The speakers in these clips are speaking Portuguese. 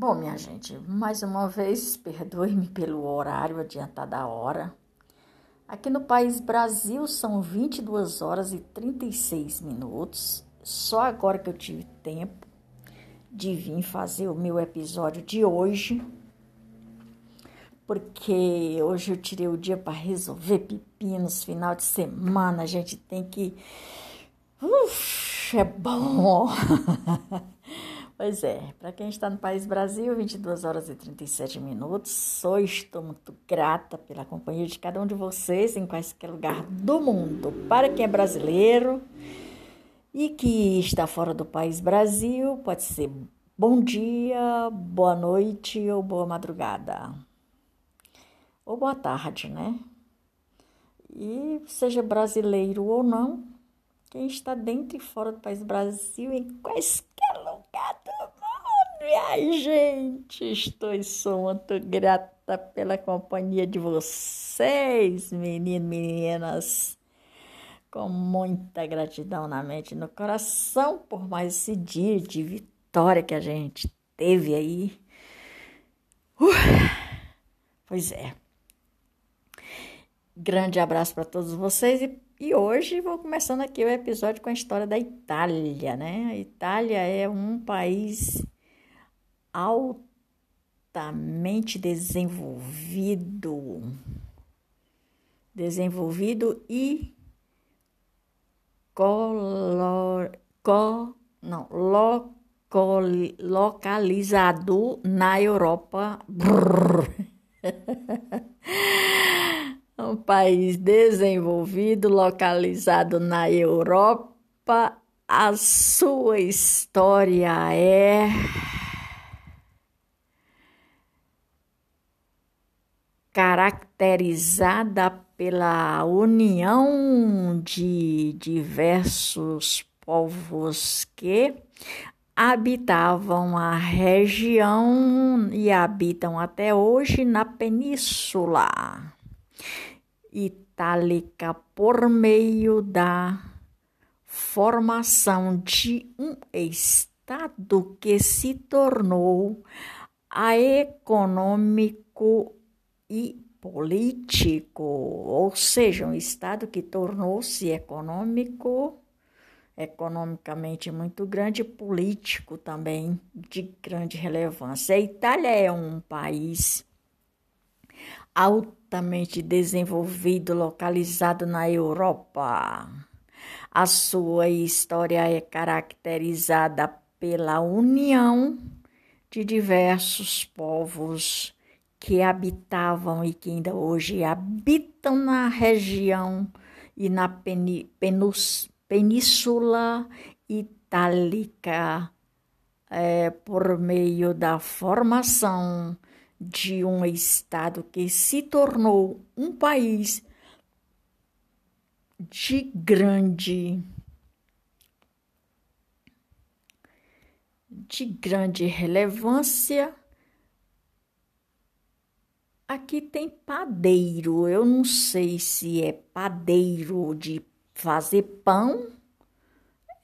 Bom, minha gente, mais uma vez, perdoe-me pelo horário adiantado da hora. Aqui no país Brasil são 22 horas e 36 minutos. Só agora que eu tive tempo de vir fazer o meu episódio de hoje. Porque hoje eu tirei o dia para resolver pepinos, final de semana, a gente tem que. Uf, é bom! Pois é, para quem está no país Brasil, 22 horas e 37 minutos. Sou estou muito grata pela companhia de cada um de vocês em qualquer lugar do mundo. Para quem é brasileiro e que está fora do país Brasil, pode ser bom dia, boa noite ou boa madrugada. Ou boa tarde, né? E seja brasileiro ou não, quem está dentro e fora do país Brasil, em quaisquer Ai, gente, estou e sou muito grata pela companhia de vocês, meninos, meninas. Com muita gratidão na mente e no coração por mais esse dia de vitória que a gente teve aí. Uh, pois é. Grande abraço para todos vocês e, e hoje vou começando aqui o episódio com a história da Itália, né? A Itália é um país altamente desenvolvido, desenvolvido e color, co, não, localizado na Europa. um país desenvolvido, localizado na Europa. A sua história é caracterizada pela união de diversos povos que habitavam a região e habitam até hoje na Península Itálica por meio da formação de um Estado que se tornou a econômico e político, ou seja, um Estado que tornou-se econômico, economicamente muito grande, político também de grande relevância. A Itália é um país altamente desenvolvido, localizado na Europa. A sua história é caracterizada pela união de diversos povos que habitavam e que ainda hoje habitam na região e na Península Itálica é, por meio da formação de um Estado que se tornou um país de grande de grande relevância Aqui tem padeiro. Eu não sei se é padeiro de fazer pão.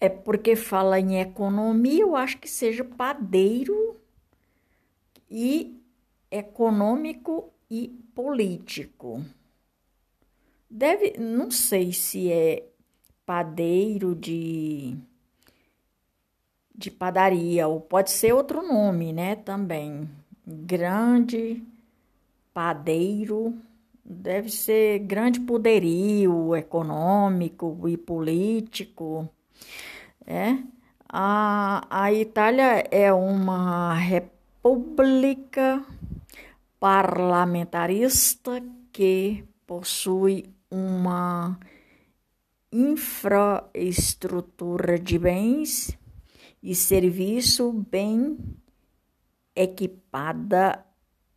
É porque fala em economia, eu acho que seja padeiro e econômico e político. Deve, não sei se é padeiro de de padaria ou pode ser outro nome, né, também. Grande padeiro deve ser grande poderio econômico e político. É? A, a Itália é uma república parlamentarista que possui uma infraestrutura de bens e serviço bem equipada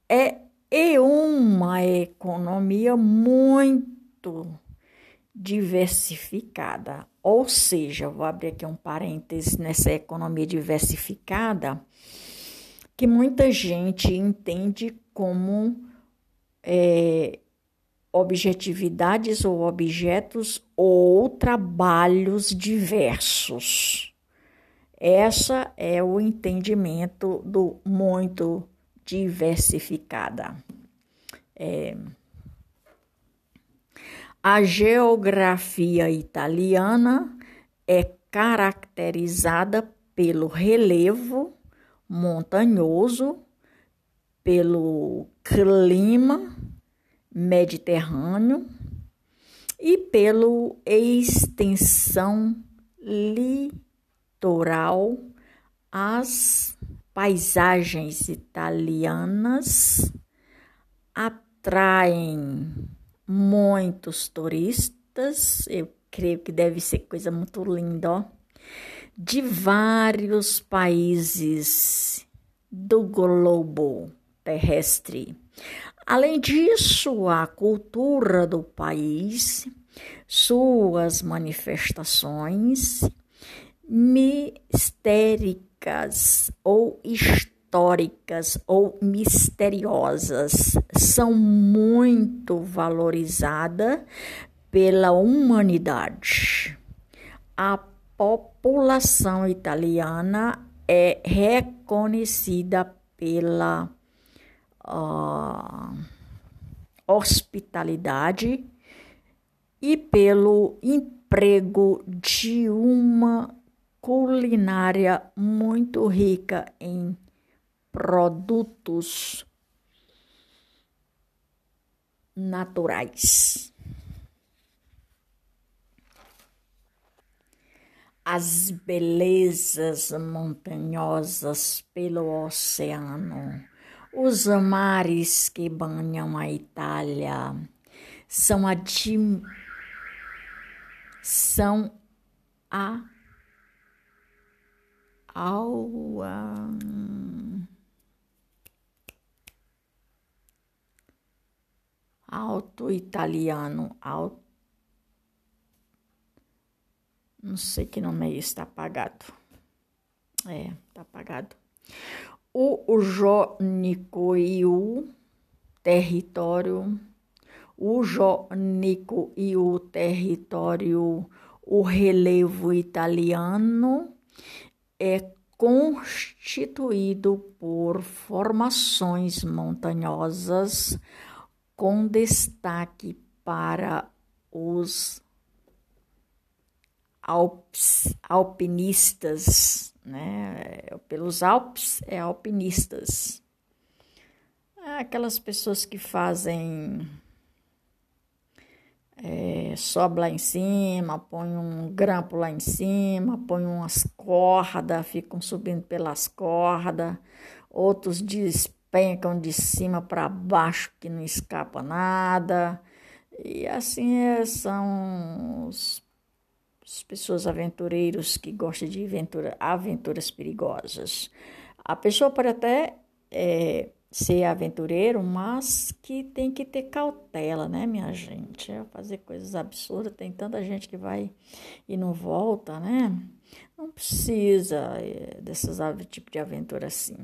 é e uma economia muito diversificada. Ou seja, vou abrir aqui um parêntese nessa economia diversificada, que muita gente entende como é, objetividades ou objetos ou trabalhos diversos. Essa é o entendimento do muito diversificada. É, a geografia italiana é caracterizada pelo relevo montanhoso, pelo clima mediterrâneo e pela extensão litoral. As paisagens italianas atraem muitos turistas, eu creio que deve ser coisa muito linda, ó, de vários países do globo terrestre. Além disso, a cultura do país, suas manifestações ou históricas ou misteriosas são muito valorizadas pela humanidade. A população italiana é reconhecida pela uh, hospitalidade e pelo emprego de uma culinária muito rica em produtos naturais. As belezas montanhosas pelo oceano os mares que banham a Itália são a são a ao alto italiano alto não sei que nome é esse, tá apagado. É, tá apagado o jônico e o território, o jônico e o território, o relevo italiano é constituído por formações montanhosas com destaque para os Alpes, alpinistas né? Pelos Alpes é alpinistas. É aquelas pessoas que fazem é, sobe lá em cima, põe um grampo lá em cima, põe umas cordas, ficam subindo pelas cordas, outros despencam de cima para baixo que não escapa nada. E assim é, são os as pessoas aventureiros que gostam de aventura, aventuras perigosas. A pessoa pode até é, ser aventureiro, mas que tem que ter cautela, né, minha gente? É fazer coisas absurdas, tem tanta gente que vai e não volta, né? Não precisa é, desses tipo de aventura assim.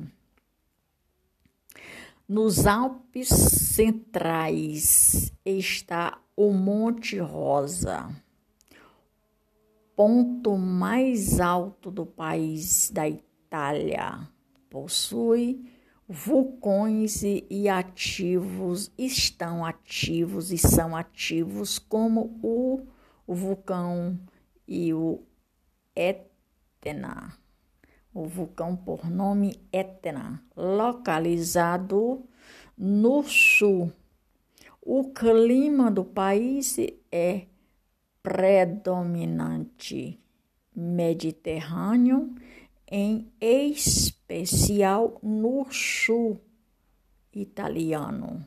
Nos Alpes Centrais está o Monte Rosa ponto mais alto do país da Itália. Possui vulcões e ativos, estão ativos e são ativos como o, o vulcão e o Etna. O vulcão por nome Etna, localizado no sul. O clima do país é predominante mediterrâneo, em especial no sul italiano.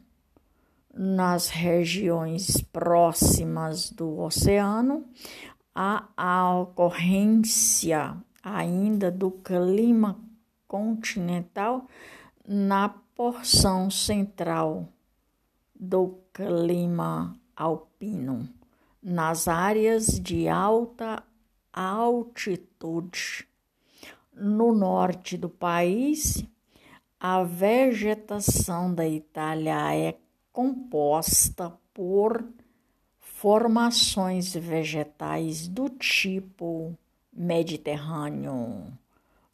Nas regiões próximas do oceano, há a ocorrência ainda do clima continental na porção central do clima alpino nas áreas de alta altitude. No norte do país, a vegetação da Itália é composta por formações vegetais do tipo mediterrâneo,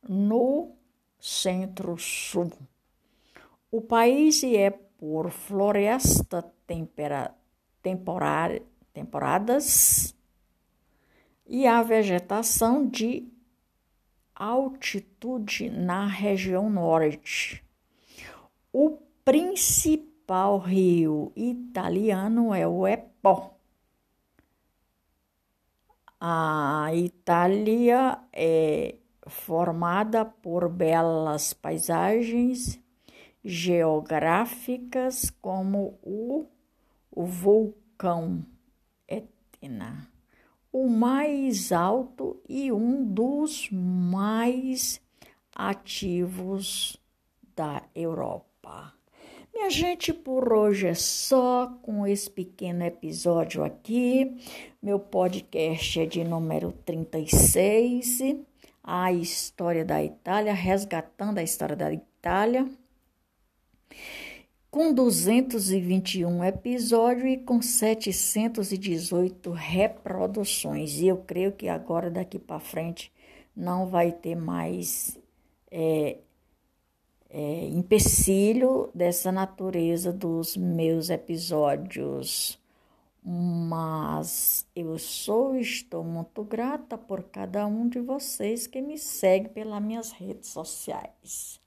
no centro-sul. O país é por floresta tempera, temporária, temporadas e a vegetação de altitude na região norte. O principal rio italiano é o Epó. A Itália é formada por belas paisagens geográficas como o, o vulcão Etna o mais alto e um dos mais ativos da Europa. Minha gente, por hoje é só com esse pequeno episódio aqui. Meu podcast é de número 36, a história da Itália, resgatando a história da Itália com 221 episódios e com 718 reproduções. E eu creio que agora, daqui para frente, não vai ter mais é, é, empecilho dessa natureza dos meus episódios. Mas eu sou e estou muito grata por cada um de vocês que me segue pelas minhas redes sociais.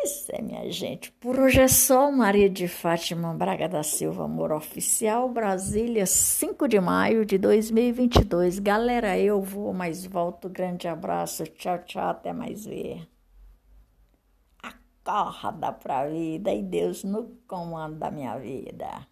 Pois é, minha gente. Por hoje é só Maria de Fátima Braga da Silva, Amor Oficial, Brasília, 5 de maio de 2022. Galera, eu vou, mas volto. Grande abraço. Tchau, tchau. Até mais ver. Acorda pra vida e Deus no comando da minha vida.